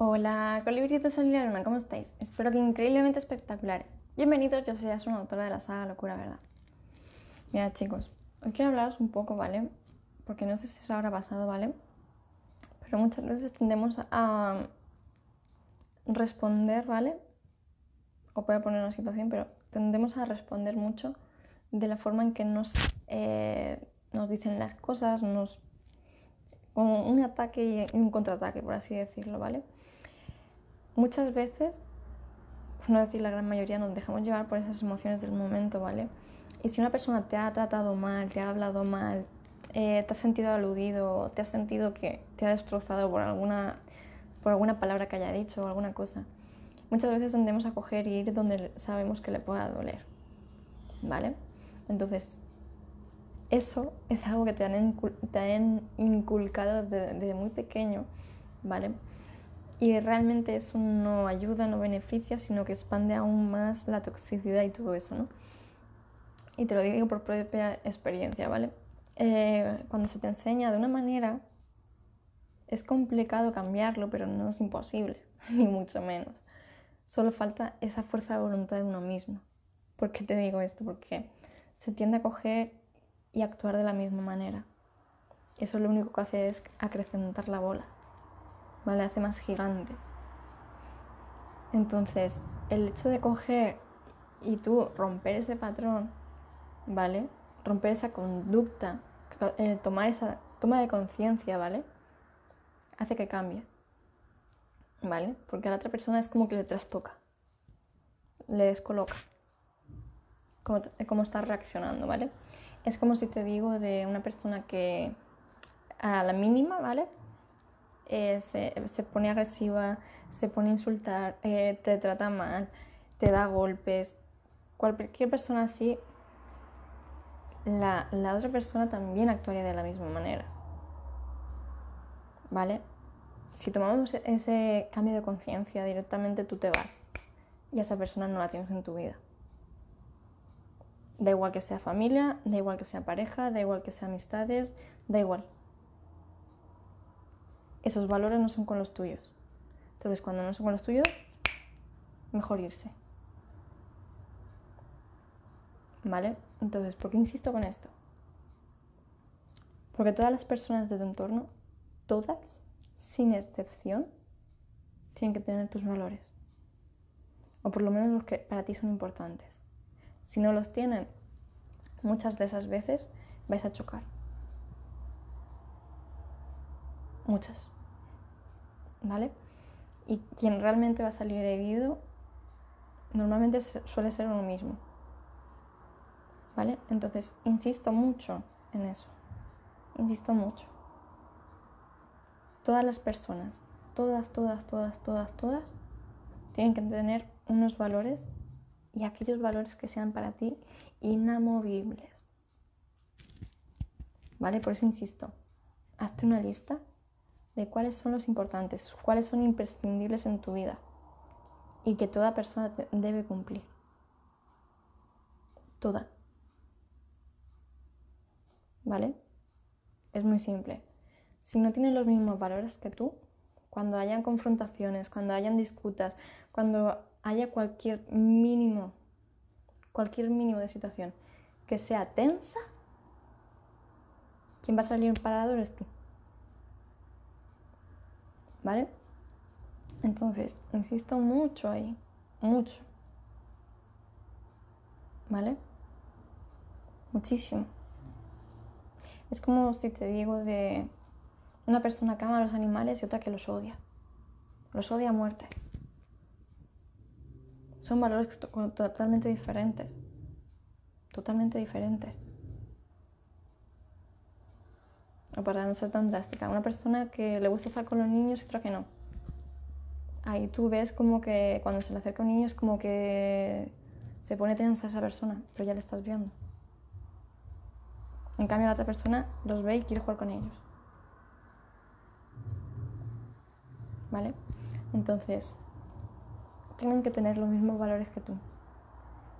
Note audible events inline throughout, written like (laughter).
Hola, colibritos Luna, ¿cómo estáis? Espero que increíblemente espectaculares. Bienvenidos, yo soy una autora de la saga Locura Verdad. Mira, chicos, hoy quiero hablaros un poco, ¿vale? Porque no sé si os habrá pasado, ¿vale? Pero muchas veces tendemos a responder, ¿vale? O voy a poner una situación, pero tendemos a responder mucho de la forma en que nos, eh, nos dicen las cosas, nos como un ataque y un contraataque, por así decirlo, ¿vale? Muchas veces, por no decir la gran mayoría, nos dejamos llevar por esas emociones del momento, ¿vale? Y si una persona te ha tratado mal, te ha hablado mal, eh, te has sentido aludido, te has sentido que te ha destrozado por alguna, por alguna palabra que haya dicho o alguna cosa, muchas veces tendemos a coger y ir donde sabemos que le pueda doler, ¿vale? Entonces, eso es algo que te han, inculcado desde, muy pequeño, ¿vale? Y realmente eso no ayuda, no beneficia, sino que expande aún más la toxicidad y todo eso, ¿no? Y te lo digo por propia experiencia, ¿vale? Eh, cuando se te enseña de una manera, es complicado cambiarlo, pero no es imposible, (laughs) ni mucho menos. Solo falta esa fuerza de voluntad de uno mismo. ¿Por qué te digo esto? Porque se tiende a coger y actuar de la misma manera. Eso lo único que hace es acrecentar la bola, ¿vale? Hace más gigante. Entonces, el hecho de coger y tú romper ese patrón, ¿vale? Romper esa conducta, eh, tomar esa toma de conciencia, ¿vale? Hace que cambie, ¿vale? Porque a la otra persona es como que le trastoca, le descoloca, como, como está reaccionando, ¿vale? Es como si te digo de una persona que a la mínima, ¿vale? Eh, se, pone agresiva, se pone a insultar, eh, te trata mal, te da golpes. Cualquier persona así, la, la otra persona también actuaría de la misma manera. ¿Vale? Si tomamos ese cambio de conciencia, directamente tú te vas y esa persona no la tienes en tu vida. Da igual que sea familia, da igual que sea pareja, da igual que sea amistades, da igual. Esos valores no son con los tuyos. Entonces, cuando no son con los tuyos, mejor irse. ¿Vale? Entonces, ¿por qué insisto con esto? Porque todas las personas de tu entorno, todas, sin excepción, tienen que tener tus valores. O por lo menos los que para ti son importantes. Si no los tienen, muchas de esas veces vais a chocar. Muchas. ¿Vale? Y quien realmente va a salir herido normalmente suele ser uno mismo. ¿Vale? Entonces, insisto mucho en eso. Insisto mucho. Todas las personas, todas, todas, todas, todas, todas, tienen que tener unos valores y aquellos valores que sean para ti inamovibles. ¿Vale? Por eso insisto, hazte una lista de cuáles son los importantes, cuáles son imprescindibles en tu vida y que toda persona debe cumplir. Toda. ¿Vale? Es muy simple. Si no tienen los mismos valores que tú, cuando hayan confrontaciones, cuando hayan disputas, cuando haya cualquier mínimo, cualquier mínimo de situación que sea tensa, quien va a salir parado eres tú. ¿Vale? Entonces, insisto mucho ahí, mucho. ¿Vale? Muchísimo. Es como si te digo de una persona que ama a los animales y otra que los odia. Los odia a muerte son valores totalmente diferentes. Totalmente diferentes. O para no ser tan drástica, una persona que le gusta estar con los niños y otra que no. Ahí tú ves como que cuando se le acerca un niño es como que se pone tensa esa persona, pero ya le estás viendo. En cambio la otra persona los ve y quiere jugar con ellos. ¿Vale? Entonces, tienen que tener los mismos valores que tú.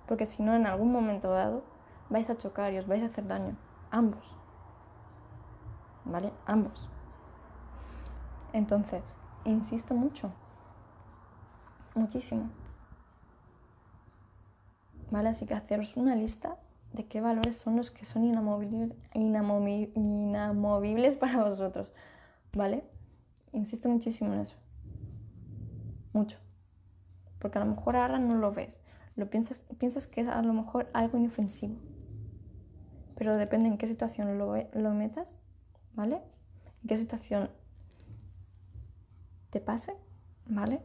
Porque si no, en algún momento dado vais a chocar y os vais a hacer daño. Ambos. ¿Vale? Ambos. Entonces, insisto mucho muchísimo. ¿Vale? Así que haceros una lista de qué valores son los que son inamovibles, para vosotros. ¿Vale? Insisto muchísimo en eso. Mucho. Porque a lo mejor ahora no lo ves. Lo piensas, piensas que es a lo mejor algo inofensivo. Pero depende en qué situación lo metas, ¿vale? En qué situación te pase, ¿vale?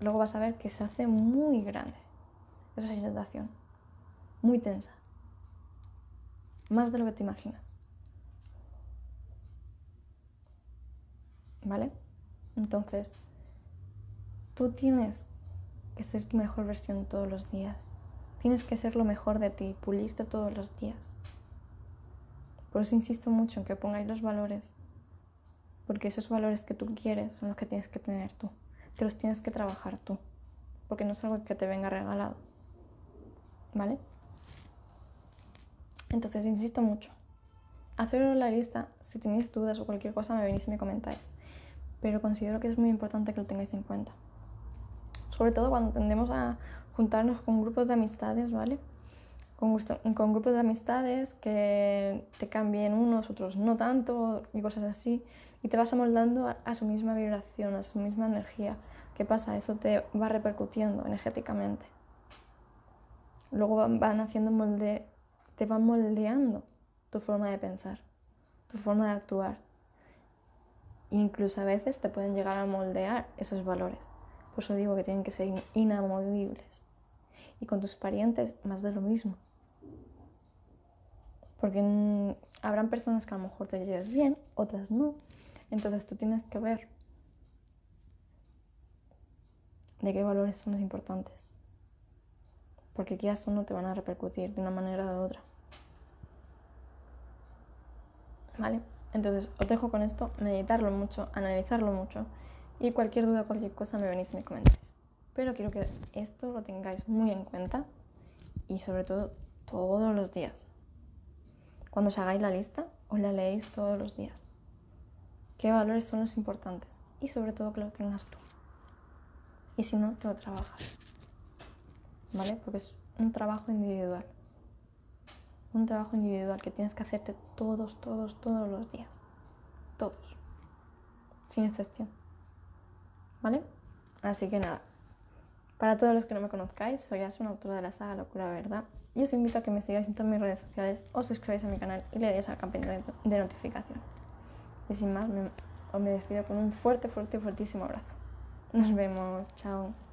Luego vas a ver que se hace muy grande esa situación. Muy tensa. Más de lo que te imaginas. ¿Vale? Entonces, tú tienes que ser tu mejor versión todos los días. Tienes que ser lo mejor de ti, pulirte todos los días. Por eso insisto mucho en que pongáis los valores, porque esos valores que tú quieres son los que tienes que tener tú. Te los tienes que trabajar tú, porque no es algo que te venga regalado. ¿Vale? Entonces insisto mucho. Haceros la lista, si tenéis dudas o cualquier cosa me venís y me comentáis. Pero considero que es muy importante que lo tengáis en cuenta sobre todo cuando tendemos a juntarnos con grupos de amistades, ¿vale? Con, grupos de amistades que te cambien unos, otros no tanto y cosas así, y te vas amoldando a, su misma vibración, a su misma energía. ¿Qué pasa? Eso te va repercutiendo energéticamente. Luego van haciendo molde, te van moldeando tu forma de pensar, tu forma de actuar. E incluso a veces te pueden llegar a moldear esos valores. Por eso digo que tienen que ser inamovibles. Y con tus parientes, más de lo mismo. Porque habrán personas que a lo mejor te lleves bien, otras no. Entonces tú tienes que ver de qué valores son los importantes. Porque quizás no te van a repercutir de una manera de otra. ¿Vale? Entonces os dejo con esto, meditarlo mucho, analizarlo mucho y cualquier duda, cualquier cosa me venís y me comentáis. Pero quiero que esto lo tengáis muy en cuenta y sobre todo todos los días. Cuando os hagáis la lista, os la leéis todos los días. ¿Qué valores son los importantes? Y sobre todo que lo tengas tú. Y si no, te lo trabajas. ¿Vale? Porque es un trabajo individual. Un trabajo individual que tienes que hacerte todos, todos, todos los días. Todos. Sin excepción. ¿vale? Así que nada, para todos los que no me conozcáis, soy una autora de la saga Locura Verdad y os invito a que me sigáis en todas mis redes sociales, os suscribáis a mi canal y le deis a la campanita de notificación. Y sin más, me, os me despido con un fuerte, fuerte, fuertísimo abrazo. Nos vemos, chao.